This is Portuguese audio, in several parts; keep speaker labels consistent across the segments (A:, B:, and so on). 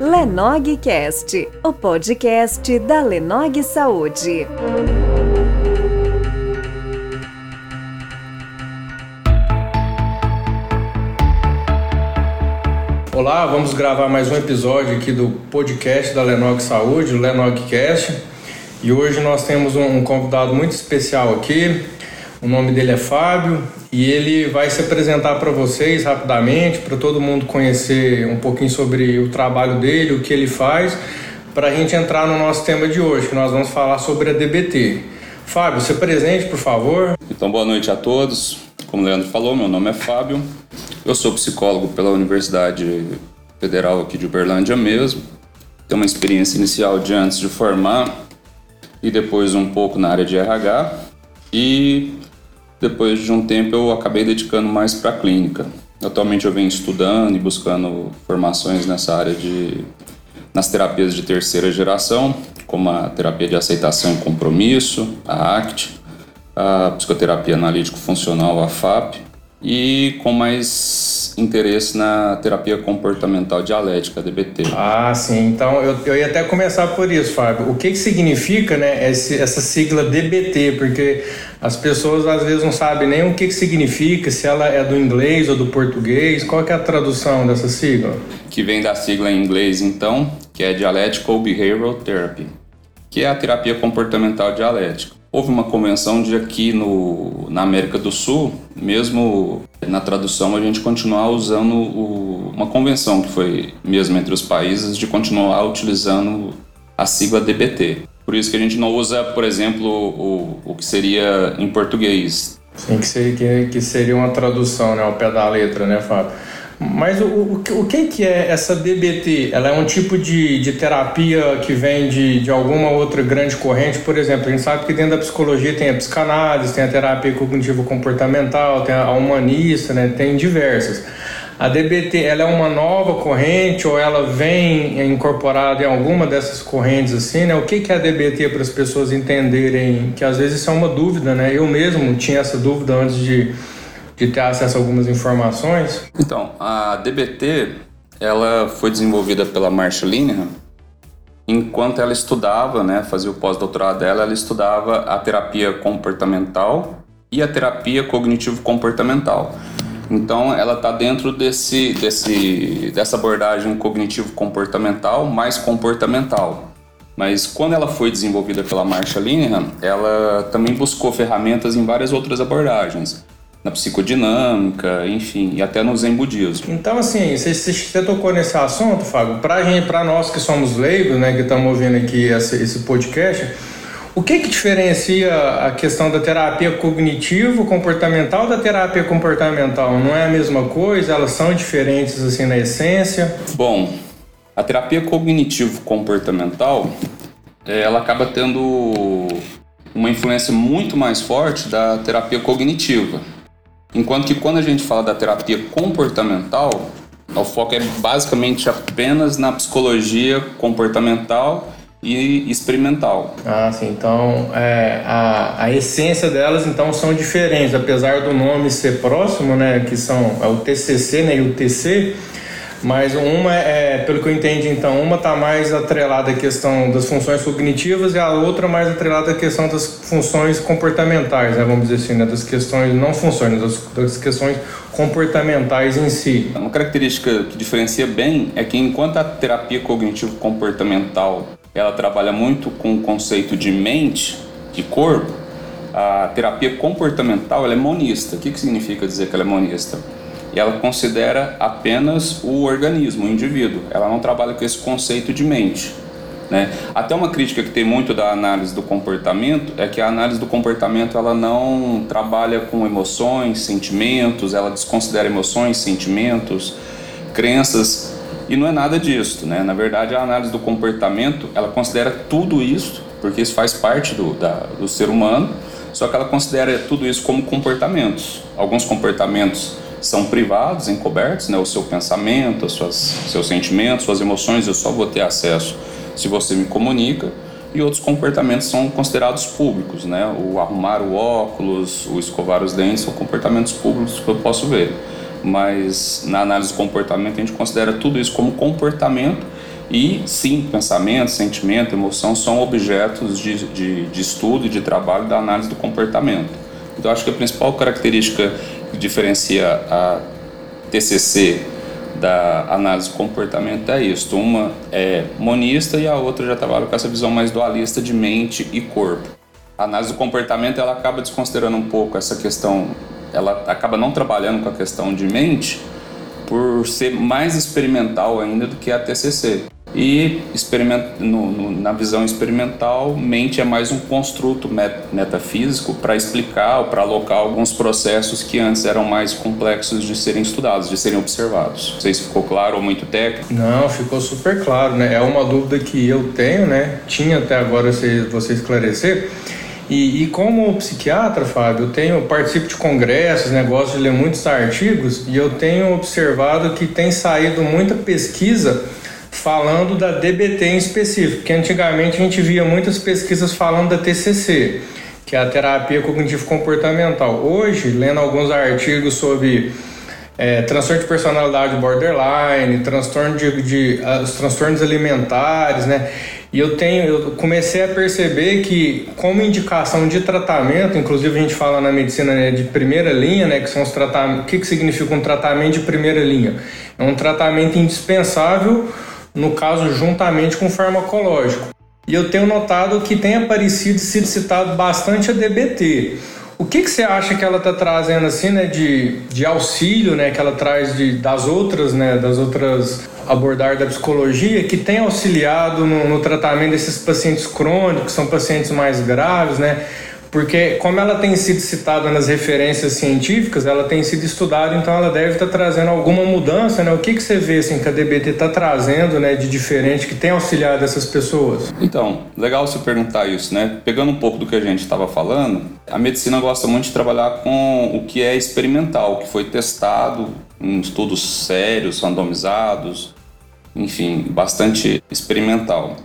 A: Lenogcast, o podcast da Lenog Saúde.
B: Olá, vamos gravar mais um episódio aqui do podcast da Lenog Saúde, o Lenogcast. E hoje nós temos um convidado muito especial aqui. O nome dele é Fábio e ele vai se apresentar para vocês rapidamente, para todo mundo conhecer um pouquinho sobre o trabalho dele, o que ele faz, para a gente entrar no nosso tema de hoje, que nós vamos falar sobre a DBT. Fábio, se presente, por favor.
C: Então, boa noite a todos. Como o Leandro falou, meu nome é Fábio. Eu sou psicólogo pela Universidade Federal aqui de Uberlândia mesmo. Tenho uma experiência inicial de antes de formar e depois um pouco na área de RH. E depois de um tempo eu acabei dedicando mais para a clínica. Atualmente eu venho estudando e buscando formações nessa área de nas terapias de terceira geração, como a terapia de aceitação e compromisso, a ACT, a psicoterapia analítico funcional, a FAP, e com mais interesse na terapia comportamental dialética, DBT.
B: Ah, sim. Então eu, eu ia até começar por isso, Fábio. O que, que significa né, esse, essa sigla DBT? Porque as pessoas às vezes não sabem nem o que, que significa, se ela é do inglês ou do português. Qual é a tradução dessa sigla?
C: Que vem da sigla em inglês, então, que é Dialectical Behavioral Therapy, que é a terapia comportamental dialética. Houve uma convenção de aqui no, na América do Sul, mesmo na tradução, a gente continuar usando o, uma convenção que foi mesmo entre os países de continuar utilizando a sigla DBT. Por isso que a gente não usa, por exemplo, o, o que seria em português.
B: Sim, que seria, que seria uma tradução né, ao pé da letra, né, Fábio? Mas o, o, o que, que é essa DBT? Ela é um tipo de, de terapia que vem de, de alguma outra grande corrente? Por exemplo, a gente sabe que dentro da psicologia tem a psicanálise, tem a terapia cognitivo-comportamental, tem a humanista, né? tem diversas. A DBT ela é uma nova corrente ou ela vem incorporada em alguma dessas correntes assim, né? O que é a DBT para as pessoas entenderem que às vezes isso é uma dúvida, né? Eu mesmo tinha essa dúvida antes de de ter acesso a algumas informações?
C: Então, a DBT ela foi desenvolvida pela Marsha Linehan. Enquanto ela estudava, né, fazia o pós-doutorado dela, ela estudava a terapia comportamental e a terapia cognitivo-comportamental. Então, ela está dentro desse, desse, dessa abordagem cognitivo-comportamental mais comportamental. Mas quando ela foi desenvolvida pela Marsha Linehan, ela também buscou ferramentas em várias outras abordagens na psicodinâmica, enfim, e até no Zen budismo.
B: Então, assim, você, você tocou nesse assunto, Fábio, para nós que somos leigos, né, que estamos ouvindo aqui esse, esse podcast, o que que diferencia a questão da terapia cognitivo-comportamental da terapia comportamental? Não é a mesma coisa? Elas são diferentes, assim, na essência?
C: Bom, a terapia cognitivo-comportamental, eh, ela acaba tendo uma influência muito mais forte da terapia cognitiva. Enquanto que quando a gente fala da terapia comportamental, o foco é basicamente apenas na psicologia comportamental e experimental.
B: Ah, sim. Então, é, a, a essência delas então são diferentes, apesar do nome ser próximo, né? Que são é o TCC né, e o TC mas uma é, pelo que eu entendi, então, uma está mais atrelada à questão das funções cognitivas e a outra mais atrelada à questão das funções comportamentais, né, vamos dizer assim, né, das questões, não funções, das, das questões comportamentais em si.
C: Uma característica que diferencia bem é que enquanto a terapia cognitivo-comportamental ela trabalha muito com o conceito de mente e corpo, a terapia comportamental ela é monista. O que, que significa dizer que ela é monista? E ela considera apenas o organismo, o indivíduo. Ela não trabalha com esse conceito de mente. Né? Até uma crítica que tem muito da análise do comportamento é que a análise do comportamento ela não trabalha com emoções, sentimentos, ela desconsidera emoções, sentimentos, crenças e não é nada disso, né? Na verdade, a análise do comportamento ela considera tudo isso porque isso faz parte do, da, do ser humano, só que ela considera tudo isso como comportamentos. Alguns comportamentos são privados, encobertos, né? O seu pensamento, os seus sentimentos, suas emoções, eu só vou ter acesso se você me comunica. E outros comportamentos são considerados públicos, né? O arrumar o óculos, o escovar os dentes são comportamentos públicos que eu posso ver. mas na análise do comportamento a gente considera tudo isso como comportamento e sim, pensamento, sentimento, emoção são objetos de, de, de estudo e de trabalho da análise do comportamento. Então acho que a principal característica que diferencia a TCC da análise comportamento é isso. Uma é monista e a outra já trabalha com essa visão mais dualista de mente e corpo. A análise do comportamento ela acaba desconsiderando um pouco essa questão, ela acaba não trabalhando com a questão de mente por ser mais experimental ainda do que a TCC. E no, no, na visão experimental, mente é mais um construto met, metafísico para explicar ou para alocar alguns processos que antes eram mais complexos de serem estudados, de serem observados. Não sei se ficou claro ou muito técnico.
B: Não, ficou super claro, né? É uma dúvida que eu tenho, né? Tinha até agora você, você esclarecer. E, e, como psiquiatra, Fábio, eu tenho participo de congressos, negócio de ler muitos artigos e eu tenho observado que tem saído muita pesquisa falando da DBT em específico, que antigamente a gente via muitas pesquisas falando da TCC, que é a terapia cognitivo comportamental. Hoje, lendo alguns artigos sobre é, transtorno de personalidade borderline, transtorno de, de uh, os transtornos alimentares, né? E eu tenho, eu comecei a perceber que como indicação de tratamento, inclusive a gente fala na medicina né, de primeira linha, né, que são os tratamentos, o que, que significa um tratamento de primeira linha? É um tratamento indispensável no caso juntamente com o farmacológico. E eu tenho notado que tem aparecido e sido citado bastante a DBT. O que, que você acha que ela está trazendo assim, né, de, de auxílio, né, que ela traz de, das outras, né, das outras abordar da psicologia que tem auxiliado no, no tratamento desses pacientes crônicos, são pacientes mais graves, né? Porque como ela tem sido citada nas referências científicas, ela tem sido estudada, então ela deve estar trazendo alguma mudança, né? O que, que você vê assim, que a DBT está trazendo né, de diferente que tem auxiliado essas pessoas?
C: Então, legal você perguntar isso, né? Pegando um pouco do que a gente estava falando, a medicina gosta muito de trabalhar com o que é experimental, o que foi testado em estudos sérios, randomizados, enfim, bastante experimental.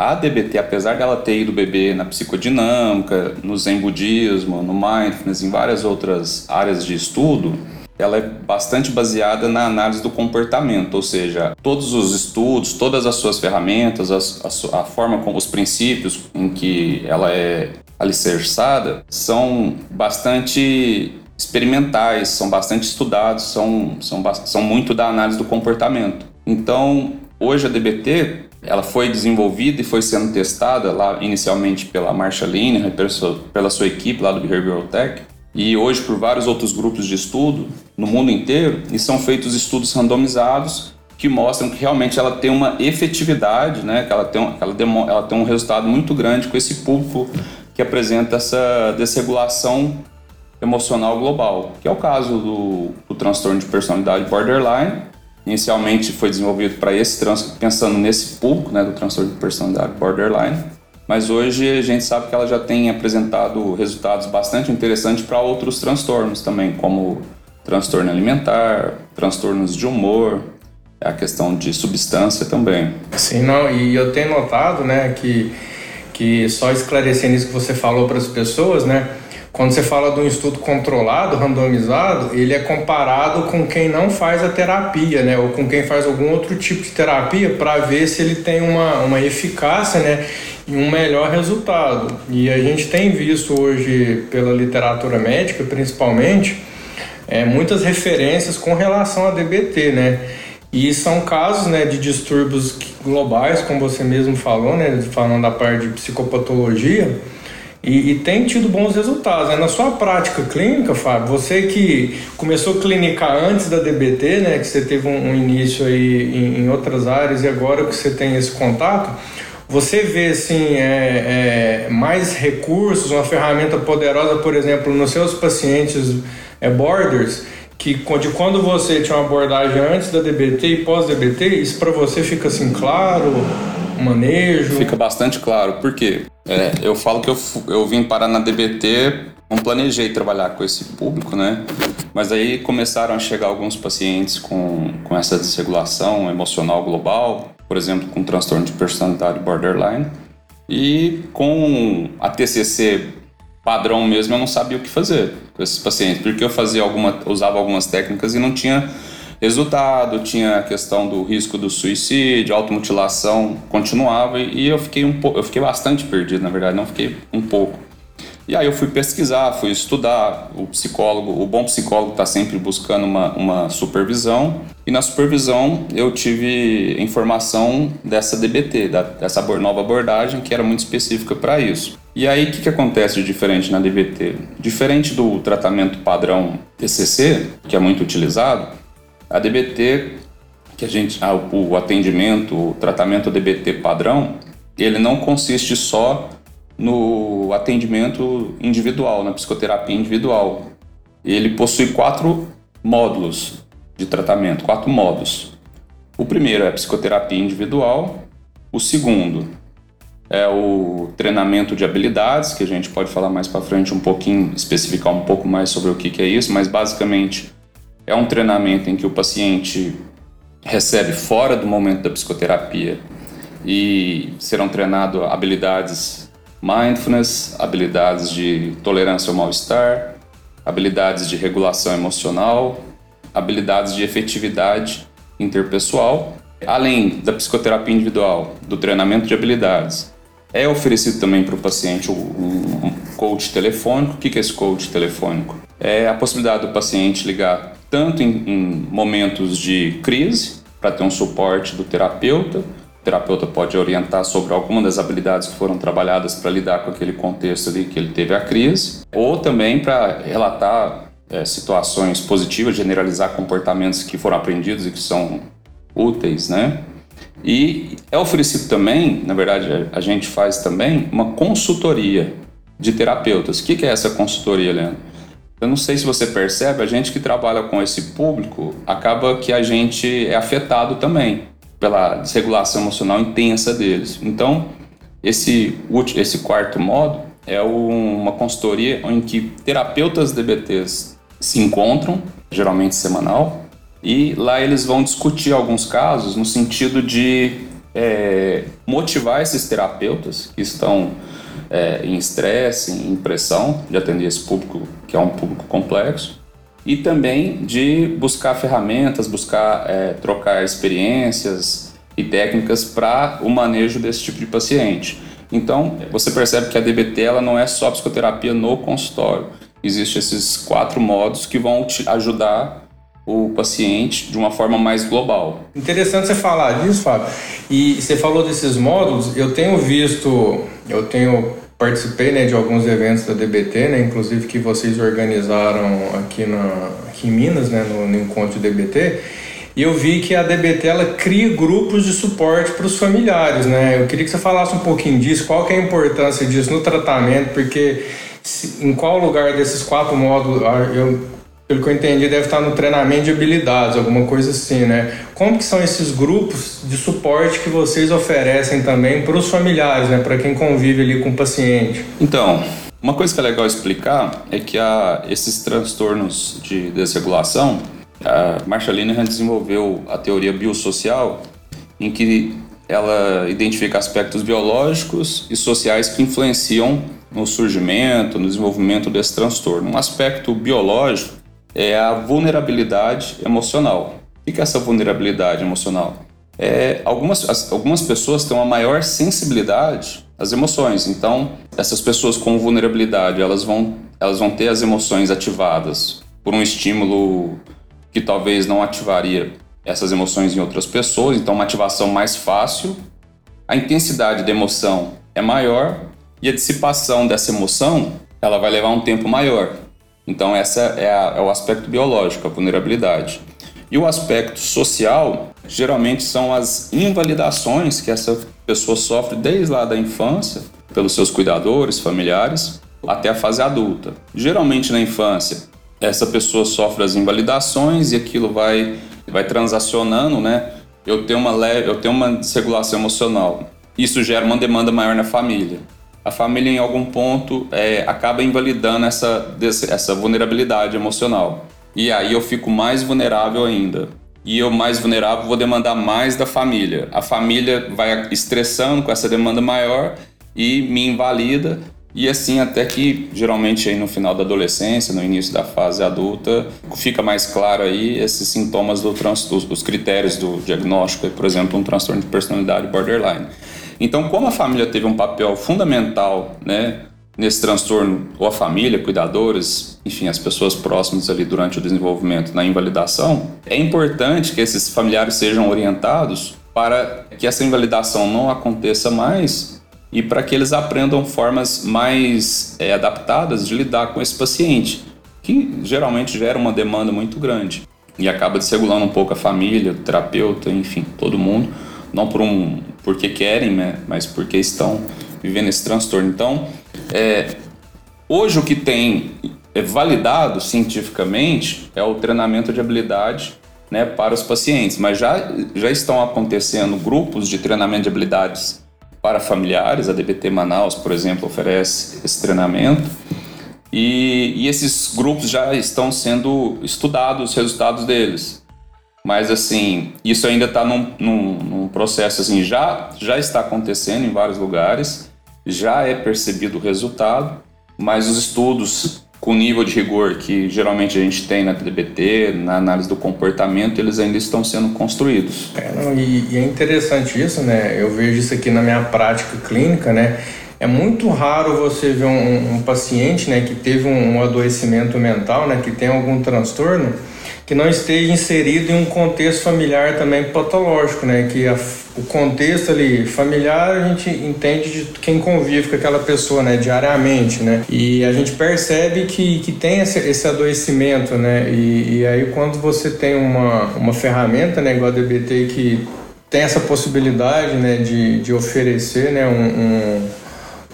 C: A DBT, apesar dela ter ido beber na psicodinâmica, no Zen budismo, no mindfulness, em várias outras áreas de estudo, ela é bastante baseada na análise do comportamento, ou seja, todos os estudos, todas as suas ferramentas, a, a, a forma como os princípios em que ela é alicerçada são bastante experimentais, são bastante estudados, são, são, são muito da análise do comportamento. Então, hoje a DBT ela foi desenvolvida e foi sendo testada lá inicialmente pela Marsha Linehan, pela sua equipe lá do Behavioral Tech, e hoje por vários outros grupos de estudo no mundo inteiro, e são feitos estudos randomizados que mostram que realmente ela tem uma efetividade, né, que ela tem, ela, demo, ela tem um resultado muito grande com esse público que apresenta essa desregulação emocional global, que é o caso do, do transtorno de personalidade borderline, Inicialmente foi desenvolvido para esse trans, pensando nesse público, né, do transtorno de personalidade borderline, mas hoje a gente sabe que ela já tem apresentado resultados bastante interessantes para outros transtornos também, como transtorno alimentar, transtornos de humor, a questão de substância também.
B: Sim, não, e eu tenho notado, né, que que só esclarecendo isso que você falou para as pessoas, né, quando você fala de um estudo controlado, randomizado, ele é comparado com quem não faz a terapia, né? Ou com quem faz algum outro tipo de terapia para ver se ele tem uma, uma eficácia, né? E um melhor resultado. E a gente tem visto hoje, pela literatura médica principalmente, é, muitas referências com relação a DBT, né? E são casos né, de distúrbios globais, como você mesmo falou, né? Falando da parte de psicopatologia e, e, tem tido bons resultados. Né? Na sua prática clínica, Fábio, você que começou a clinicar antes da DBT, né, que você teve um, um início aí em, em, outras áreas e agora que você tem esse contato, você vê assim, é, é, mais recursos, uma ferramenta poderosa, por exemplo, nos seus pacientes é, borders, que de quando você tinha uma abordagem antes da DBT e pós-DBT, isso para você fica assim claro, manejo?
C: Fica bastante claro, por quê? É, eu falo que eu, eu vim parar na DBT, não planejei trabalhar com esse público, né? Mas aí começaram a chegar alguns pacientes com, com essa desregulação emocional global, por exemplo, com transtorno de personalidade borderline. E com a TCC padrão mesmo, eu não sabia o que fazer com esses pacientes, porque eu fazia alguma, usava algumas técnicas e não tinha resultado, tinha a questão do risco do suicídio, automutilação continuava e eu fiquei um pouco, eu fiquei bastante perdido, na verdade, não fiquei um pouco. E aí eu fui pesquisar, fui estudar. O psicólogo, o bom psicólogo está sempre buscando uma, uma supervisão. E na supervisão eu tive informação dessa DBT, da, dessa nova abordagem que era muito específica para isso. E aí o que, que acontece de diferente na DBT? Diferente do tratamento padrão TCC, que é muito utilizado, a DBT, que a gente, ah, o atendimento, o tratamento DBT padrão, ele não consiste só no atendimento individual, na psicoterapia individual. Ele possui quatro módulos de tratamento, quatro modos. O primeiro é a psicoterapia individual, o segundo é o treinamento de habilidades, que a gente pode falar mais para frente um pouquinho, especificar um pouco mais sobre o que, que é isso, mas basicamente é um treinamento em que o paciente recebe fora do momento da psicoterapia e serão treinados habilidades mindfulness, habilidades de tolerância ao mal-estar, habilidades de regulação emocional, habilidades de efetividade interpessoal, além da psicoterapia individual, do treinamento de habilidades. É oferecido também para o paciente um coach telefônico. O que é esse coach telefônico? É a possibilidade do paciente ligar tanto em, em momentos de crise, para ter um suporte do terapeuta, o terapeuta pode orientar sobre alguma das habilidades que foram trabalhadas para lidar com aquele contexto ali que ele teve a crise, ou também para relatar é, situações positivas, generalizar comportamentos que foram aprendidos e que são úteis, né? E é oferecido também, na verdade, a gente faz também uma consultoria de terapeutas. O que é essa consultoria, Leandro? Eu não sei se você percebe, a gente que trabalha com esse público acaba que a gente é afetado também pela desregulação emocional intensa deles. Então, esse, esse quarto modo é uma consultoria em que terapeutas DBTs se encontram, geralmente semanal, e lá eles vão discutir alguns casos no sentido de é, motivar esses terapeutas que estão é, em estresse, em pressão, de atender esse público que é um público complexo, e também de buscar ferramentas, buscar é, trocar experiências e técnicas para o manejo desse tipo de paciente. Então, você percebe que a DBT ela não é só psicoterapia no consultório. Existem esses quatro modos que vão te ajudar o paciente de uma forma mais global.
B: Interessante você falar disso, Fábio. E você falou desses módulos, eu tenho visto, eu tenho participei né, de alguns eventos da DBT, né, inclusive que vocês organizaram aqui, na, aqui em Minas, né, no, no encontro DBT, e eu vi que a DBT ela cria grupos de suporte para os familiares, né? Eu queria que você falasse um pouquinho disso, qual que é a importância disso no tratamento, porque se, em qual lugar desses quatro módulos, ah, eu pelo que eu entendi, deve estar no treinamento de habilidades, alguma coisa assim, né? Como que são esses grupos de suporte que vocês oferecem também para os familiares, né? Para quem convive ali com o paciente?
C: Então, uma coisa que é legal explicar é que esses transtornos de desregulação, a Marsha Linehan desenvolveu a teoria biosocial, em que ela identifica aspectos biológicos e sociais que influenciam no surgimento, no desenvolvimento desse transtorno. Um aspecto biológico é a vulnerabilidade emocional. O que é essa vulnerabilidade emocional? É, algumas, as, algumas pessoas têm uma maior sensibilidade às emoções, então essas pessoas com vulnerabilidade elas vão, elas vão ter as emoções ativadas por um estímulo que talvez não ativaria essas emoções em outras pessoas, então uma ativação mais fácil, a intensidade da emoção é maior e a dissipação dessa emoção ela vai levar um tempo maior. Então, essa é, a, é o aspecto biológico, a vulnerabilidade. E o aspecto social, geralmente são as invalidações que essa pessoa sofre desde lá da infância, pelos seus cuidadores, familiares, até a fase adulta. Geralmente na infância, essa pessoa sofre as invalidações e aquilo vai, vai transacionando, né? Eu tenho uma leve, eu tenho uma desregulação emocional. Isso gera uma demanda maior na família a família em algum ponto é, acaba invalidando essa, essa vulnerabilidade emocional. E aí eu fico mais vulnerável ainda. E eu mais vulnerável vou demandar mais da família. A família vai estressando com essa demanda maior e me invalida e assim até que geralmente aí no final da adolescência, no início da fase adulta, fica mais claro aí esses sintomas do trans, os, os critérios do diagnóstico, por exemplo, um transtorno de personalidade borderline. Então, como a família teve um papel fundamental, né, nesse transtorno, ou a família, cuidadores, enfim, as pessoas próximas ali durante o desenvolvimento na invalidação, é importante que esses familiares sejam orientados para que essa invalidação não aconteça mais e para que eles aprendam formas mais é, adaptadas de lidar com esse paciente, que geralmente gera uma demanda muito grande e acaba desregulando um pouco a família, o terapeuta, enfim, todo mundo, não por um porque querem, né, mas porque estão vivendo esse transtorno. Então, é, hoje o que tem é validado cientificamente é o treinamento de habilidade né, para os pacientes, mas já, já estão acontecendo grupos de treinamento de habilidades para familiares. A DBT Manaus, por exemplo, oferece esse treinamento. E, e esses grupos já estão sendo estudados, os resultados deles. Mas, assim, isso ainda está num, num, num, processo, assim, já, já está acontecendo em vários lugares, já é percebido o resultado, mas os estudos com nível de rigor que geralmente a gente tem na DBT, na análise do comportamento, eles ainda estão sendo construídos.
B: É, não, e, e, é interessante isso, né? Eu vejo isso aqui na minha prática clínica, né? É muito raro você ver um, um paciente, né, que teve um, um adoecimento mental, né, que tem algum transtorno, que não esteja inserido em um contexto familiar também patológico, né? Que a, o contexto ali familiar a gente entende de quem convive com aquela pessoa, né? Diariamente, né? E a gente percebe que, que tem esse, esse adoecimento, né? E, e aí quando você tem uma, uma ferramenta, né? Igual a DBT que tem essa possibilidade, né? De, de oferecer, né? um, um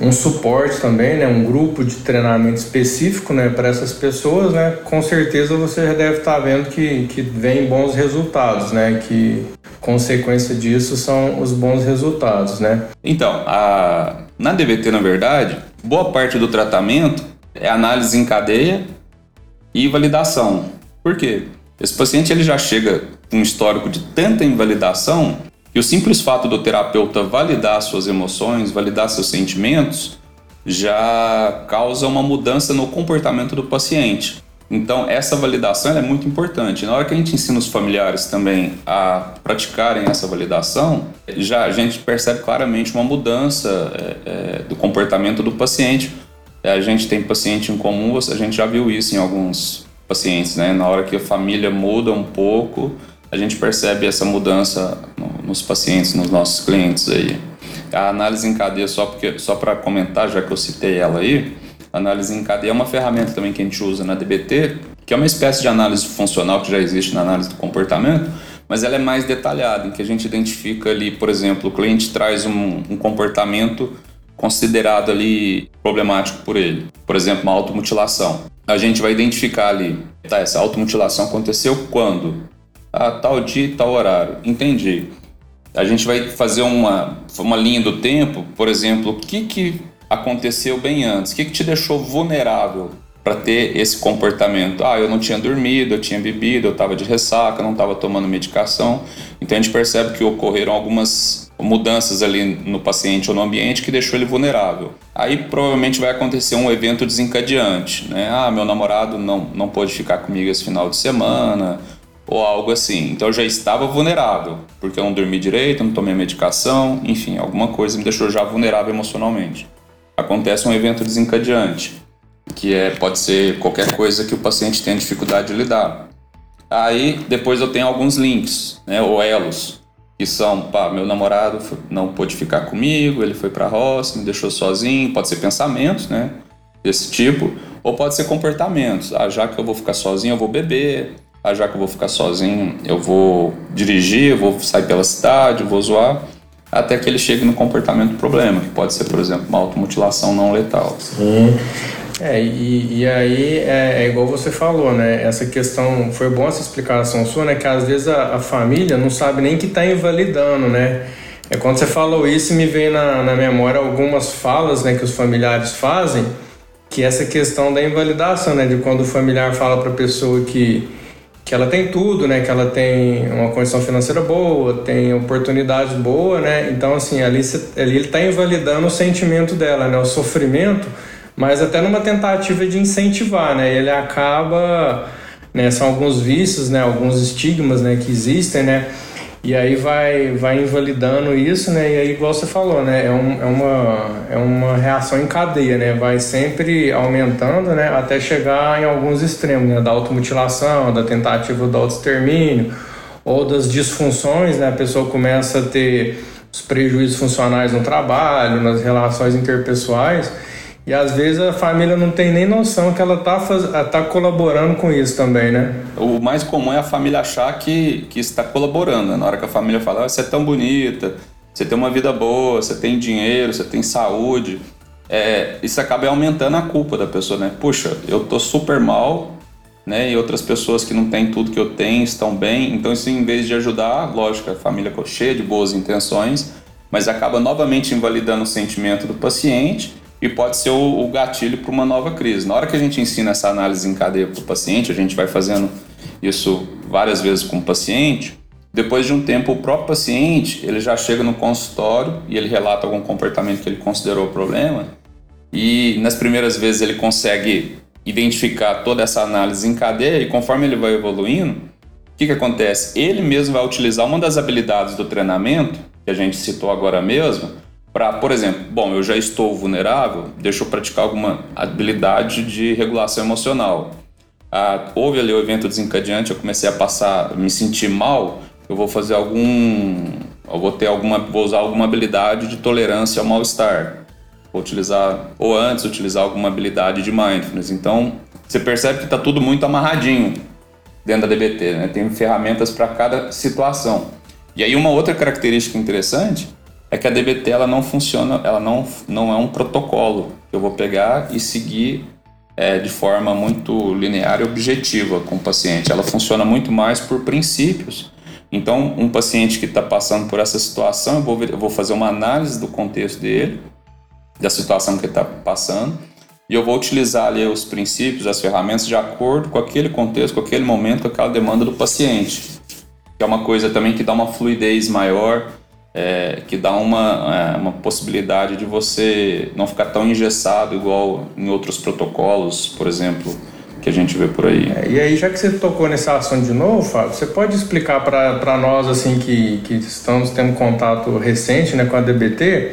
B: um suporte também, né, um grupo de treinamento específico, né, para essas pessoas, né, com certeza você já deve estar tá vendo que, que vem bons resultados, né, que consequência disso são os bons resultados, né.
C: Então, a, na DBT, na verdade, boa parte do tratamento é análise em cadeia e validação. Por quê? Esse paciente ele já chega com um histórico de tanta invalidação e o simples fato do terapeuta validar suas emoções, validar seus sentimentos, já causa uma mudança no comportamento do paciente. Então, essa validação é muito importante. Na hora que a gente ensina os familiares também a praticarem essa validação, já a gente percebe claramente uma mudança é, é, do comportamento do paciente. É, a gente tem paciente em comum, a gente já viu isso em alguns pacientes, né? Na hora que a família muda um pouco, a gente percebe essa mudança nos pacientes, nos nossos clientes aí. A análise em cadeia, só, porque, só para comentar, já que eu citei ela aí, a análise em cadeia é uma ferramenta também que a gente usa na DBT, que é uma espécie de análise funcional que já existe na análise do comportamento, mas ela é mais detalhada, em que a gente identifica ali, por exemplo, o cliente traz um, um comportamento considerado ali problemático por ele. Por exemplo, uma automutilação. A gente vai identificar ali, tá, essa automutilação aconteceu quando? a tal dia, tal horário. Entendi. A gente vai fazer uma, uma linha do tempo, por exemplo, o que, que aconteceu bem antes? O que, que te deixou vulnerável para ter esse comportamento? Ah, eu não tinha dormido, eu tinha bebido, eu estava de ressaca, não estava tomando medicação. Então a gente percebe que ocorreram algumas mudanças ali no paciente ou no ambiente que deixou ele vulnerável. Aí provavelmente vai acontecer um evento desencadeante, né? Ah, meu namorado não, não pôde ficar comigo esse final de semana ou algo assim. Então eu já estava vulnerável, porque eu não dormi direito, não tomei medicação, enfim, alguma coisa me deixou já vulnerável emocionalmente. Acontece um evento desencadeante, que é pode ser qualquer coisa que o paciente tenha dificuldade de lidar. Aí depois eu tenho alguns links, né, ou elos, que são, pá, meu namorado não pôde ficar comigo, ele foi para a roça, me deixou sozinho, pode ser pensamentos, né, desse tipo, ou pode ser comportamentos. Ah, já que eu vou ficar sozinho, eu vou beber, ah, já que eu vou ficar sozinho, eu vou dirigir, eu vou sair pela cidade, eu vou zoar, até que ele chegue no comportamento problema, que pode ser, por exemplo, uma automutilação não letal.
B: Sim. É, e, e aí é, é, igual você falou, né? Essa questão, foi bom essa explicação sua, né? Que às vezes a, a família não sabe nem que está invalidando, né? É quando você falou isso, me vem na, na memória algumas falas né, que os familiares fazem, que é essa questão da invalidação, né? De quando o familiar fala para a pessoa que que ela tem tudo, né? Que ela tem uma condição financeira boa, tem oportunidades boas, né? Então, assim, ali, ali ele está invalidando o sentimento dela, né? O sofrimento, mas até numa tentativa de incentivar, né? Ele acaba, né? São alguns vícios, né? Alguns estigmas, né? Que existem, né? E aí vai, vai invalidando isso, né? E aí, igual você falou, né? É, um, é, uma, é uma reação em cadeia, né? Vai sempre aumentando, né? Até chegar em alguns extremos, né? Da automutilação, da tentativa do autoextermínio, ou das disfunções, né? A pessoa começa a ter os prejuízos funcionais no trabalho, nas relações interpessoais. E às vezes a família não tem nem noção que ela está faz... tá colaborando com isso também, né?
C: O mais comum é a família achar que, que está colaborando. Né? Na hora que a família fala, ah, você é tão bonita, você tem uma vida boa, você tem dinheiro, você tem saúde. É, isso acaba aumentando a culpa da pessoa, né? Puxa, eu tô super mal, né? E outras pessoas que não têm tudo que eu tenho estão bem. Então, isso em vez de ajudar, lógico, a família cheia de boas intenções, mas acaba novamente invalidando o sentimento do paciente e pode ser o, o gatilho para uma nova crise. Na hora que a gente ensina essa análise em cadeia para o paciente, a gente vai fazendo isso várias vezes com o paciente. Depois de um tempo, o próprio paciente ele já chega no consultório e ele relata algum comportamento que ele considerou problema. E nas primeiras vezes ele consegue identificar toda essa análise em cadeia e conforme ele vai evoluindo, o que, que acontece? Ele mesmo vai utilizar uma das habilidades do treinamento, que a gente citou agora mesmo, para, por exemplo, bom, eu já estou vulnerável, deixa eu praticar alguma habilidade de regulação emocional. Ah, houve ali o evento desencadeante, eu comecei a passar, me sentir mal, eu vou fazer algum, eu vou ter alguma, vou usar alguma habilidade de tolerância ao mal-estar. Vou utilizar, ou antes, utilizar alguma habilidade de mindfulness. Então, você percebe que está tudo muito amarradinho dentro da DBT, né? Tem ferramentas para cada situação. E aí uma outra característica interessante é que a DBT ela não funciona, ela não, não é um protocolo que eu vou pegar e seguir é, de forma muito linear e objetiva com o paciente. Ela funciona muito mais por princípios. Então, um paciente que está passando por essa situação, eu vou, ver, eu vou fazer uma análise do contexto dele, da situação que ele está passando, e eu vou utilizar ali os princípios, as ferramentas de acordo com aquele contexto, com aquele momento, com aquela demanda do paciente. Que é uma coisa também que dá uma fluidez maior é, que dá uma, é, uma possibilidade de você não ficar tão engessado igual em outros protocolos, por exemplo, que a gente vê por aí.
B: É, e aí, já que você tocou nesse assunto de novo, Fábio, você pode explicar para nós assim que, que estamos tendo contato recente né, com a DBT,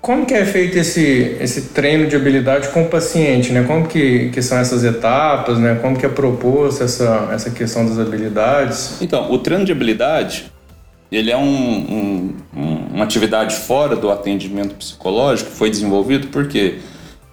B: como que é feito esse, esse treino de habilidade com o paciente, né? Como que, que são essas etapas, né? Como que é proposto essa, essa questão das habilidades?
C: Então, o treino de habilidade, ele é um, um, uma atividade fora do atendimento psicológico, foi desenvolvido porque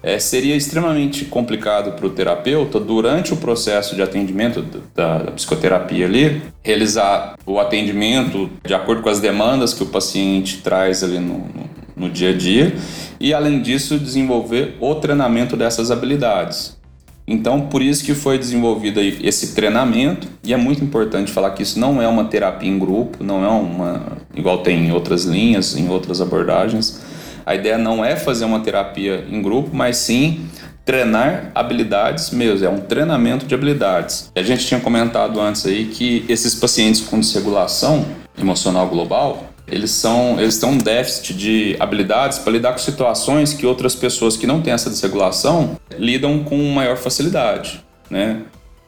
C: é, seria extremamente complicado para o terapeuta, durante o processo de atendimento da, da, psicoterapia ali, realizar o atendimento de acordo com as demandas que o paciente traz ali no, no, no dia a dia e, além disso, desenvolver o treinamento dessas habilidades. Então, por isso que foi desenvolvido esse treinamento, e é muito importante falar que isso não é uma terapia em grupo, não é uma igual tem em outras linhas, em outras abordagens. A ideia não é fazer uma terapia em grupo, mas sim treinar habilidades mesmo, é um treinamento de habilidades. A gente tinha comentado antes aí que esses pacientes com desregulação emocional global, eles são eles têm um déficit de habilidades para lidar com situações que outras pessoas que não têm essa desregulação lidam com maior facilidade, né?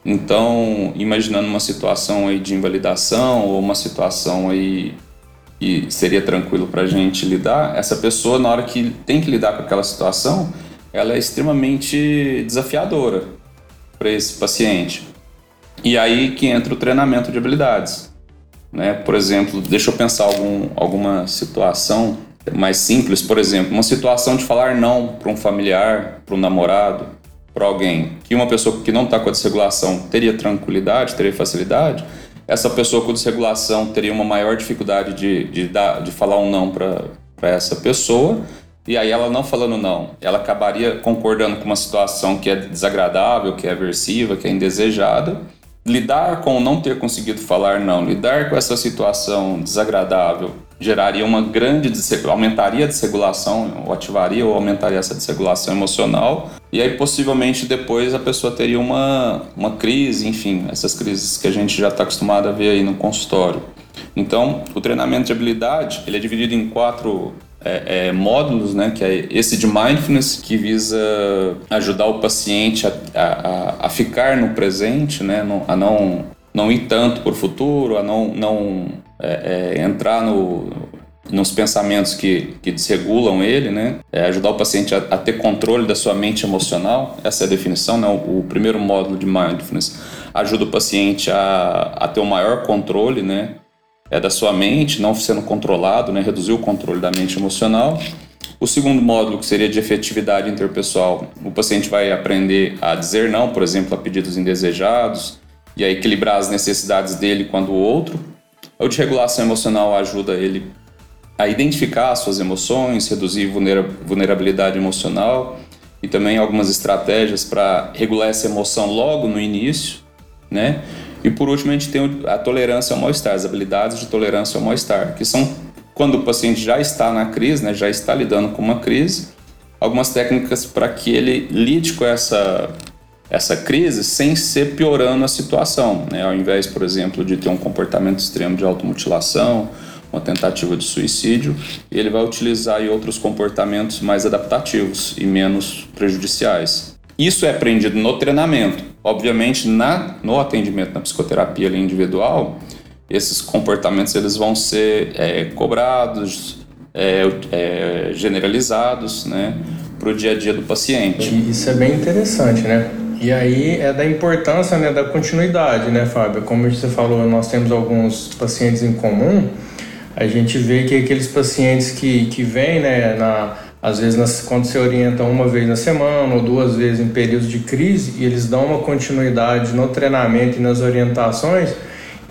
C: Então, imaginando uma situação aí de invalidação ou uma situação aí que seria tranquilo para a gente lidar, essa pessoa na hora que tem que lidar com aquela situação, ela é extremamente desafiadora para esse paciente. E aí que entra o treinamento de habilidades. Né? Por exemplo, deixa eu pensar algum, alguma situação mais simples, por exemplo, uma situação de falar não para um familiar, para um namorado, para alguém, que uma pessoa que não está com a desregulação teria tranquilidade, teria facilidade, essa pessoa com desregulação teria uma maior dificuldade de, de, dar, de falar um não para essa pessoa, e aí ela não falando não, ela acabaria concordando com uma situação que é desagradável, que é aversiva, que é indesejada, lidar com não ter conseguido falar não, lidar com essa situação desagradável geraria uma grande aumentaria a desregulação, ou ativaria ou aumentaria essa desregulação emocional, e aí possivelmente depois a pessoa teria uma, uma crise, enfim, essas crises que a gente já está acostumado a ver aí no consultório. Então, o treinamento de habilidade ele é dividido em quatro é, é, módulos, né, que é esse de mindfulness, que visa ajudar o paciente a, a, a ficar no presente, né, a não, não ir tanto para o futuro, a não, não é, é, entrar no, nos pensamentos que, que desregulam ele, né? É ajudar o paciente a, a, ter controle da sua mente emocional, essa é a definição, né? O, o, primeiro módulo de mindfulness ajuda o paciente a, a ter um maior controle, né? É da sua mente, não sendo controlado, né? Reduzir o controle da mente emocional. O segundo módulo, que seria de efetividade interpessoal, o paciente vai aprender a dizer não, por exemplo, a pedidos indesejados, e a equilibrar as necessidades dele quando o outro. O de regulação emocional ajuda ele a identificar suas emoções, reduzir vulnerabilidade emocional e também algumas estratégias para regular essa emoção logo no início, né? E por último, a gente tem a tolerância ao mal-estar, as habilidades de tolerância ao mal-estar, que são quando o paciente já está na crise, né, já está lidando com uma crise, algumas técnicas para que ele lide com essa essa crise sem ser piorando a situação, né? Ao invés, por exemplo, de ter um comportamento extremo de automutilação, uma tentativa de suicídio, ele vai utilizar outros comportamentos mais adaptativos e menos prejudiciais. Isso é aprendido no treinamento. Obviamente, na, no atendimento na psicoterapia individual, esses comportamentos eles vão ser é, cobrados, é, é, generalizados, né, para o dia a dia do paciente.
B: Isso é bem interessante, né? E aí é da importância né, da continuidade, né, Fábio? Como você falou, nós temos alguns pacientes em comum a gente vê que aqueles pacientes que, que vêm, né, na, às vezes nas, quando se orienta uma vez na semana ou duas vezes em períodos de crise, e eles dão uma continuidade no treinamento e nas orientações,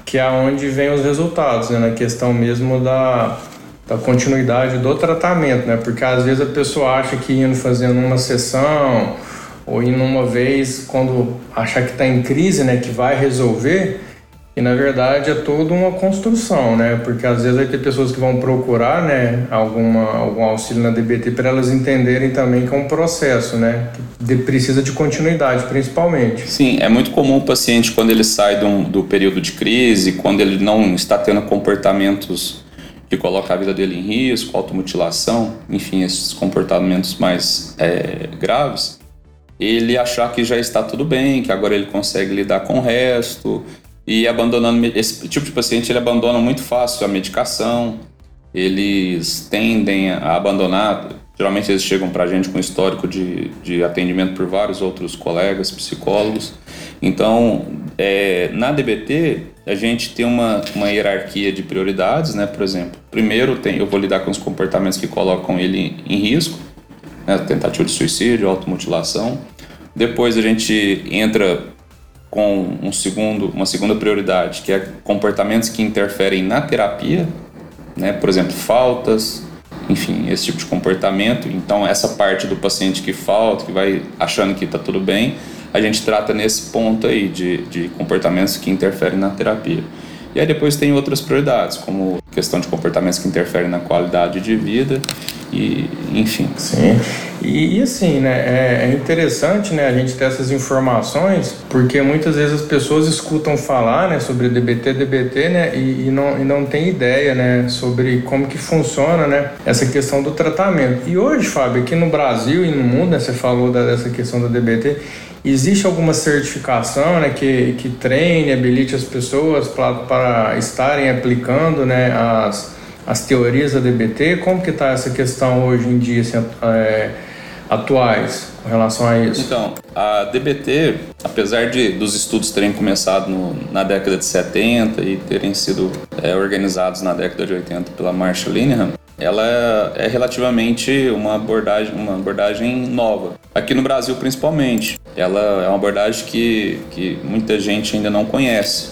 B: que é onde vem os resultados, né, na questão mesmo da, da continuidade do tratamento, né, porque às vezes a pessoa acha que indo fazendo uma sessão ou indo uma vez, quando achar que está em crise, né, que vai resolver, e na verdade é toda uma construção, né? Porque às vezes vai ter pessoas que vão procurar, né, alguma, algum auxílio na DBT para elas entenderem também que é um processo, né? Que precisa de continuidade, principalmente.
C: Sim, é muito comum o paciente, quando ele sai do, do período de crise, quando ele não está tendo comportamentos que colocam a vida dele em risco, automutilação, enfim, esses comportamentos mais é, graves, ele achar que já está tudo bem, que agora ele consegue lidar com o resto e abandonando esse tipo de paciente ele abandona muito fácil a medicação. Eles tendem a abandonar geralmente eles chegam para a gente com histórico de, de atendimento por vários outros colegas psicólogos. Então é, na DBT a gente tem uma, uma hierarquia de prioridades né? Por exemplo primeiro tem eu vou lidar com os comportamentos que colocam ele em risco né, tentativa de suicídio automutilação. Depois a gente entra com um segundo, uma segunda prioridade, que é comportamentos que interferem na terapia, né? por exemplo, faltas, enfim, esse tipo de comportamento. Então, essa parte do paciente que falta, que vai achando que está tudo bem, a gente trata nesse ponto aí de, de comportamentos que interferem na terapia. E aí depois tem outras prioridades, como questão de comportamentos que interferem na qualidade de vida e enfim.
B: Sim. E, assim, né, é, é, interessante, né, a gente ter essas informações, porque muitas vezes as pessoas escutam falar, né, sobre DBT, DBT, né, e, e não, e não tem ideia, né, sobre como que funciona, né, essa questão do tratamento. E hoje, Fábio, aqui no Brasil e no mundo, né, você falou da, dessa questão da DBT, Existe alguma certificação né, que, que treine, habilite as pessoas para estarem aplicando né, as, as teorias da DBT? Como que está essa questão hoje em dia, assim, é, atuais, com relação a isso?
C: Então, a DBT, apesar de dos estudos terem começado no, na década de 70 e terem sido é, organizados na década de 80 pela Marshall Linehan, ela é relativamente uma abordagem, uma abordagem nova. Aqui no Brasil, principalmente. Ela é uma abordagem que, que muita gente ainda não conhece.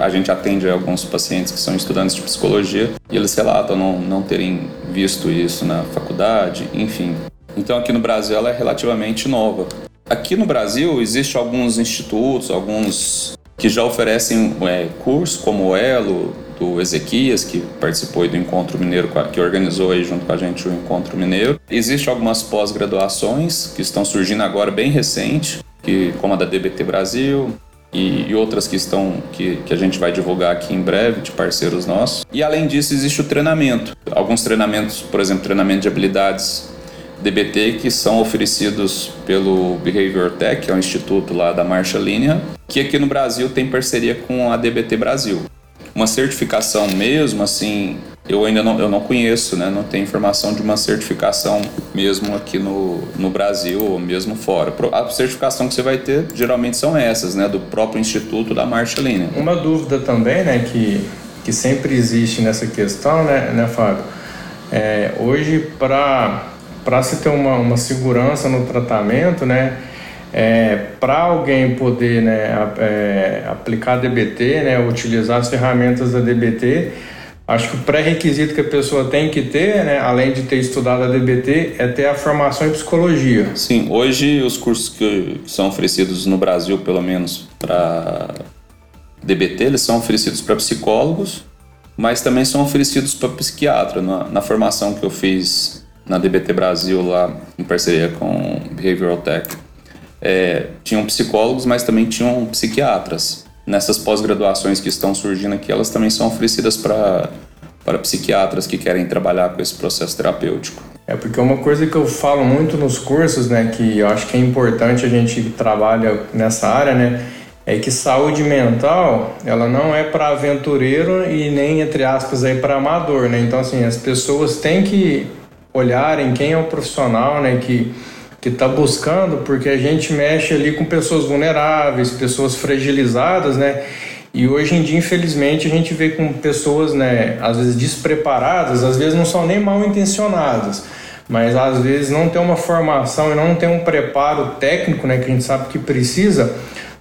C: A gente atende alguns pacientes que são estudantes de psicologia e eles relatam não, não terem visto isso na faculdade, enfim. Então aqui no Brasil ela é relativamente nova. Aqui no Brasil existem alguns institutos, alguns que já oferecem é, cursos como o Elo, do Ezequias, que participou do Encontro Mineiro, que organizou aí junto com a gente o Encontro Mineiro. Existem algumas pós-graduações que estão surgindo agora bem recente, que, como a da DBT Brasil, e, e, outras que estão que, que a gente vai divulgar aqui em breve de parceiros nossos. E além disso existe o treinamento. Alguns treinamentos, por exemplo, treinamento de habilidades DBT que são oferecidos pelo Behavior Tech, que é um instituto lá da Marshall Linear, que aqui no Brasil tem parceria com a DBT Brasil. Uma certificação mesmo, assim, eu ainda não, eu não conheço, né? Não tenho informação de uma certificação mesmo aqui no, no Brasil ou mesmo fora. A certificação que você vai ter geralmente são essas, né? Do próprio Instituto da Linear.
B: Uma dúvida também, né? Que, que sempre existe nessa questão, né, né Fábio? É, hoje, para se ter uma, uma segurança no tratamento, né? É, para alguém poder né, é, aplicar DBT, né, utilizar as ferramentas da DBT, acho que o pré-requisito que a pessoa tem que ter, né, além de ter estudado a DBT, é ter a formação em psicologia.
C: Sim, hoje os cursos que são oferecidos no Brasil, pelo menos para DBT, eles são oferecidos para psicólogos, mas também são oferecidos para psiquiatra. Na, na formação que eu fiz na DBT Brasil, lá em parceria com Behavioral Tech, é, tinham psicólogos, mas também tinham psiquiatras. Nessas pós-graduações que estão surgindo aqui, elas também são oferecidas para para psiquiatras que querem trabalhar com esse processo terapêutico.
B: É porque uma coisa que eu falo muito nos cursos, né, que eu acho que é importante a gente que trabalha nessa área, né, é que saúde mental, ela não é para aventureiro e nem entre aspas aí para amador, né? Então assim, as pessoas têm que olharem quem é o profissional, né, que que está buscando, porque a gente mexe ali com pessoas vulneráveis, pessoas fragilizadas, né? E hoje em dia, infelizmente, a gente vê com pessoas, né, às vezes despreparadas, às vezes não são nem mal intencionadas, mas às vezes não tem uma formação e não tem um preparo técnico, né, que a gente sabe que precisa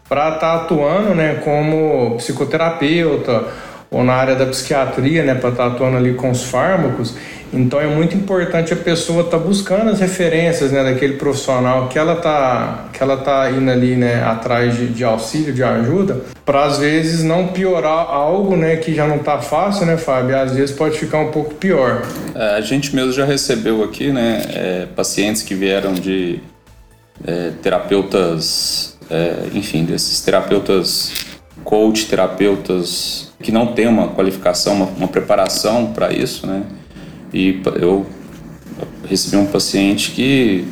B: para estar tá atuando, né, como psicoterapeuta ou na área da psiquiatria, né, para estar tá atuando ali com os fármacos. Então é muito importante a pessoa estar tá buscando as referências né, daquele profissional que ela está que ela tá indo ali né, atrás de, de auxílio, de ajuda, para às vezes não piorar algo né, que já não está fácil, né, Fábio? Às vezes pode ficar um pouco pior.
C: É, a gente mesmo já recebeu aqui né, é, pacientes que vieram de é, terapeutas, é, enfim, desses terapeutas coach, terapeutas que não têm uma qualificação, uma, uma preparação para isso, né? E eu recebi um paciente que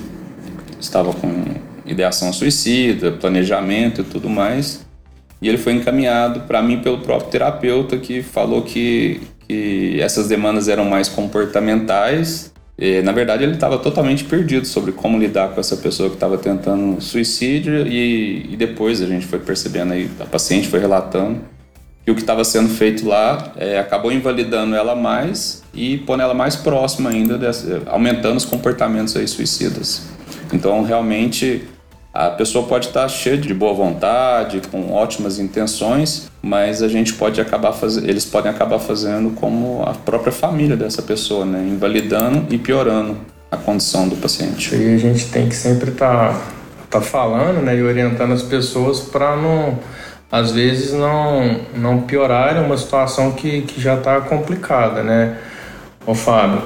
C: estava com ideação suicida, planejamento e tudo mais. E ele foi encaminhado para mim pelo próprio terapeuta que falou que, que essas demandas eram mais comportamentais. E, na verdade, ele estava totalmente perdido sobre como lidar com essa pessoa que estava tentando suicídio. E, e depois a gente foi percebendo aí, a paciente foi relatando que o que estava sendo feito lá é, acabou invalidando ela mais e pondo ela mais próxima ainda, aumentando os comportamentos aí suicidas. Então, realmente, a pessoa pode estar cheia de boa vontade, com ótimas intenções, mas a gente pode acabar fazendo, eles podem acabar fazendo como a própria família dessa pessoa, né? invalidando e piorando a condição do paciente.
B: E a gente tem que sempre estar tá, tá falando né, e orientando as pessoas para não às vezes não, não piorarem uma situação que, que já está complicada, né, ô Fábio?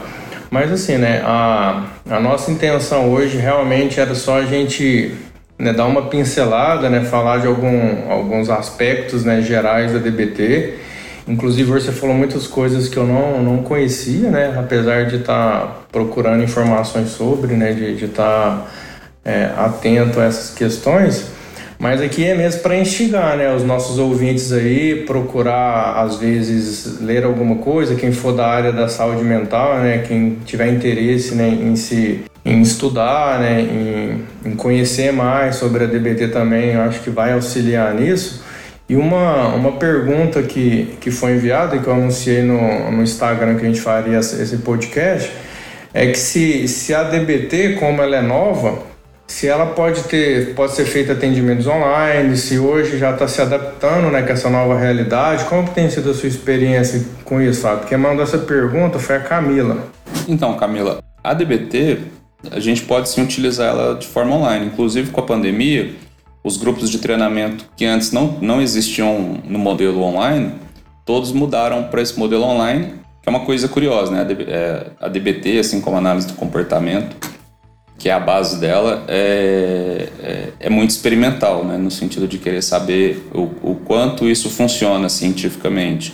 B: Mas assim, né, a, a nossa intenção hoje realmente era só a gente né, dar uma pincelada, né, falar de algum, alguns aspectos né, gerais da DBT. Inclusive você falou muitas coisas que eu não, não conhecia, né, apesar de estar tá procurando informações sobre, né, de estar tá, é, atento a essas questões. Mas aqui é mesmo para instigar, né, os nossos ouvintes aí, procurar às vezes ler alguma coisa, quem for da área da saúde mental, né, quem tiver interesse, né, em se em estudar, né, em, em conhecer mais sobre a DBT também, eu acho que vai auxiliar nisso. E uma, uma pergunta que, que foi enviada, que eu anunciei no, no Instagram que a gente faria esse podcast, é que se, se a DBT, como ela é nova, se ela pode ter, pode ser feito atendimentos online, se hoje já está se adaptando né, com essa nova realidade, como tem sido a sua experiência com isso, Fábio? Quem mandou essa pergunta foi a Camila.
C: Então, Camila, a DBT a gente pode sim utilizar ela de forma online. Inclusive com a pandemia, os grupos de treinamento que antes não, não existiam no modelo online, todos mudaram para esse modelo online, que é uma coisa curiosa, né? A DBT, é, assim como a análise do comportamento, que é a base dela, é, é, é muito experimental, né? No sentido de querer saber o, o quanto isso funciona cientificamente.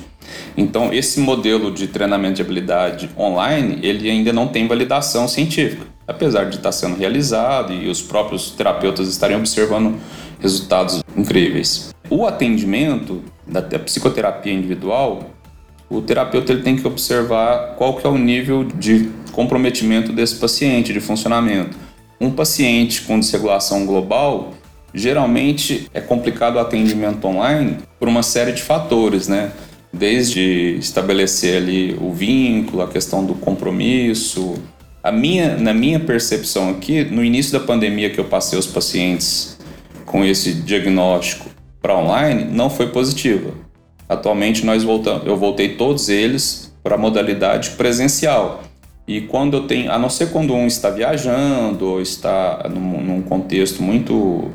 C: Então, esse modelo de treinamento de habilidade online, ele ainda não tem validação científica, apesar de estar sendo realizado e os próprios terapeutas estarem observando resultados incríveis. O atendimento da psicoterapia individual, o terapeuta ele tem que observar qual que é o nível de comprometimento desse paciente, de funcionamento. Um paciente com desregulação global, geralmente é complicado o atendimento online por uma série de fatores, né? Desde estabelecer ali o vínculo, a questão do compromisso. A minha, na minha percepção aqui, no início da pandemia que eu passei os pacientes com esse diagnóstico para online não foi positiva. Atualmente nós voltamos, eu voltei todos eles para a modalidade presencial. E quando eu tenho, a não ser quando um está viajando ou está num, num contexto muito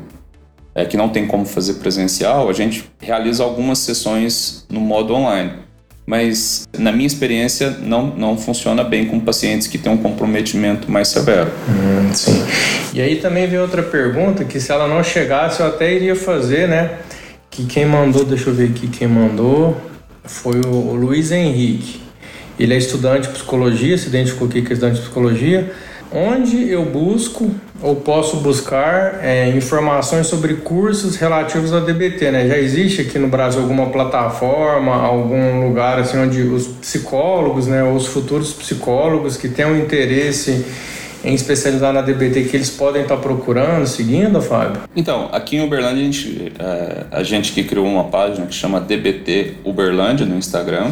C: é, que não tem como fazer presencial, a gente realiza algumas sessões no modo online mas na minha experiência não, não funciona bem com pacientes que têm um comprometimento mais severo.
B: Hum, sim. E aí também vem outra pergunta que se ela não chegasse eu até iria fazer, né? Que quem mandou, deixa eu ver aqui quem mandou, foi o, o Luiz Henrique. Ele é estudante de psicologia, se identificou aqui que é estudante de psicologia onde eu busco ou posso buscar é, informações sobre cursos relativos ao DBT, né? Já existe aqui no Brasil alguma plataforma, algum lugar assim onde os psicólogos, né, ou os futuros psicólogos que tenham interesse em especializar na DBT que eles podem estar procurando, seguindo, Fábio?
C: Então, aqui em Uberlândia a gente, é, a gente que criou uma página que chama DBT Uberlândia no Instagram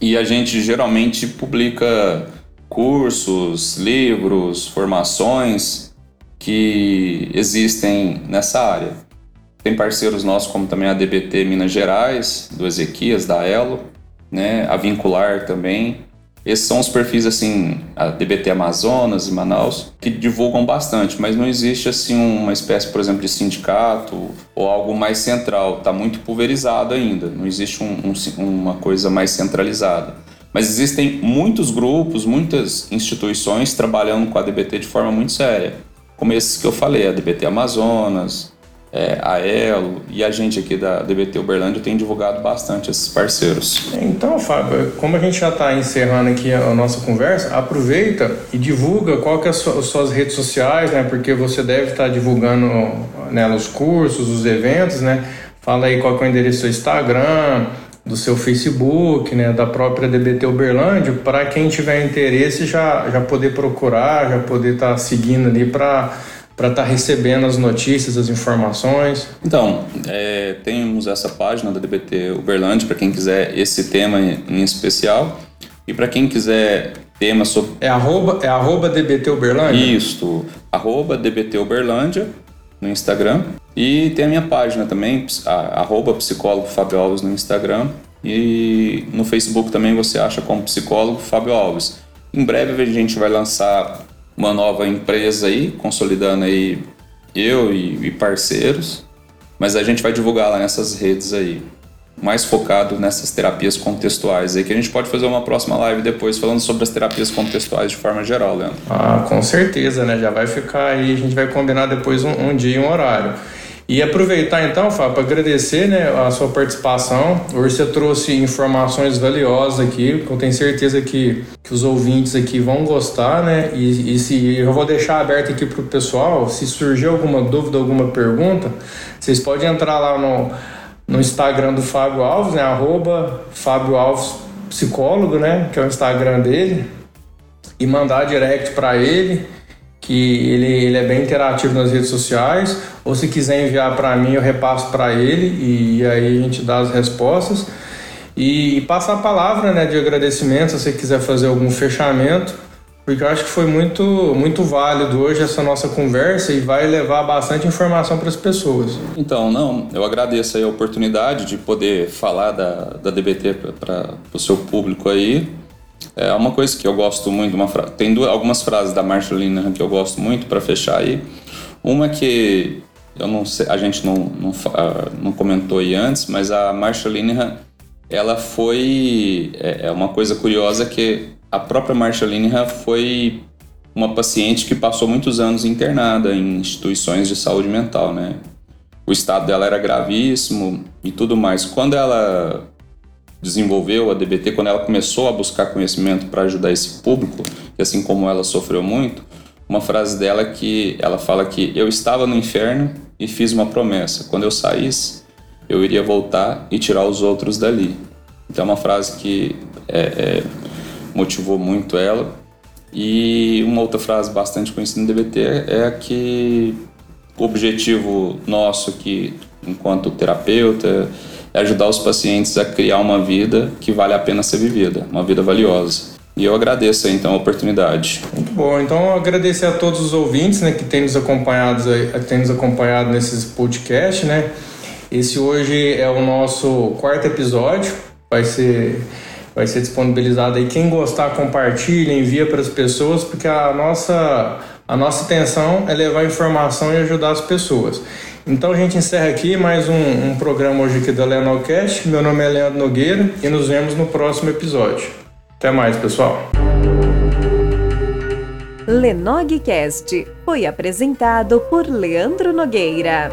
C: e a gente geralmente publica cursos, livros, formações que existem nessa área. Tem parceiros nossos como também a DBT Minas Gerais, do Ezequias, da Elo, né, a Vincular também. Esses são os perfis assim, a DBT Amazonas e Manaus, que divulgam bastante, mas não existe assim uma espécie, por exemplo, de sindicato ou algo mais central. Está muito pulverizado ainda. Não existe um, um, uma coisa mais centralizada. Mas existem muitos grupos, muitas instituições trabalhando com a DBT de forma muito séria. Como esses que eu falei, a DBT Amazonas, é, a Elo e a gente aqui da DBT Uberlândia tem divulgado bastante esses parceiros.
B: Então, Fábio, como a gente já está encerrando aqui a nossa conversa, aproveita e divulga qual que é as suas redes sociais, né? Porque você deve estar tá divulgando nela né, os cursos, os eventos, né? Fala aí qual que é o endereço do seu Instagram, do seu Facebook, né, da própria DBT Uberlândia, para quem tiver interesse já, já poder procurar, já poder estar tá seguindo ali para para estar tá recebendo as notícias, as informações?
C: Então, é, temos essa página da DBT Uberlândia para quem quiser esse tema em, especial e para quem quiser tema sobre...
B: É arroba, é arroba DBT Uberlândia?
C: Isso, arroba DBT Uberlândia no Instagram e tem a minha página também, arroba psicólogo Fábio Alves no Instagram. E no Facebook também você acha como psicólogo Fábio Alves. Em breve a gente vai lançar uma nova empresa aí, consolidando aí eu e, e parceiros. Mas a gente vai divulgar lá nessas redes aí mais focado nessas terapias contextuais aí, que a gente pode fazer uma próxima live depois falando sobre as terapias contextuais de forma geral, Leandro.
B: Ah, com certeza, né? Já vai ficar aí, a gente vai combinar depois um, um dia e um horário. E aproveitar então, Fábio, para agradecer né, a sua participação. Hoje você trouxe informações valiosas aqui, eu tenho certeza que, que os ouvintes aqui vão gostar, né? E, e se eu vou deixar aberto aqui para o pessoal, se surgir alguma dúvida, alguma pergunta, vocês podem entrar lá no, no Instagram do Fábio Alves, né? Arroba Fábio Alves Psicólogo, né? Que é o Instagram dele, e mandar direct para ele que ele, ele é bem interativo nas redes sociais, ou se quiser enviar para mim, eu repasso para ele e, e, aí a gente dá as respostas. E, e passar a palavra né, de agradecimento, se você quiser fazer algum fechamento, porque eu acho que foi muito, muito válido hoje essa nossa conversa e vai levar bastante informação para as pessoas.
C: Então, não, eu agradeço a oportunidade de poder falar da, da DBT para o seu público aí. É uma coisa que eu gosto muito, uma fra... tem duas, algumas frases da Marshall Linehan que eu gosto muito para fechar aí. Uma que eu não sei, a gente não, não, ah, não comentou aí antes, mas a Marshall Linehan, ela foi é, é uma coisa curiosa que a própria Marshall Linehan foi uma paciente que passou muitos anos internada em instituições de saúde mental, né? O estado dela era gravíssimo e tudo mais. Quando ela desenvolveu a DBT, quando ela começou a buscar conhecimento para ajudar esse público, que assim como ela sofreu muito, uma frase dela que ela fala que eu estava no inferno e fiz uma promessa. Quando eu saísse, eu iria voltar e tirar os outros dali. Então é uma frase que é, é, motivou muito ela e uma outra frase bastante conhecida no DBT é a que o objetivo nosso aqui, enquanto terapeuta, é ajudar os pacientes a criar uma vida que vale a pena ser vivida, uma vida valiosa. E eu agradeço então a oportunidade.
B: Muito bom. Então agradecer a todos os ouvintes, né, que têm nos acompanhado, têm nos acompanhado nesses podcasts, né? Esse hoje é o nosso quarto episódio. Vai ser vai ser disponibilizado aí. Quem gostar, compartilha, envia para as pessoas, porque a nossa, a nossa intenção é levar informação e ajudar as pessoas. Então a gente encerra aqui mais um, um programa hoje aqui da Leonocast. Meu nome é Leandro Nogueira e nos vemos no próximo episódio. Até mais, pessoal.
A: Lenogcast foi apresentado por Leandro Nogueira.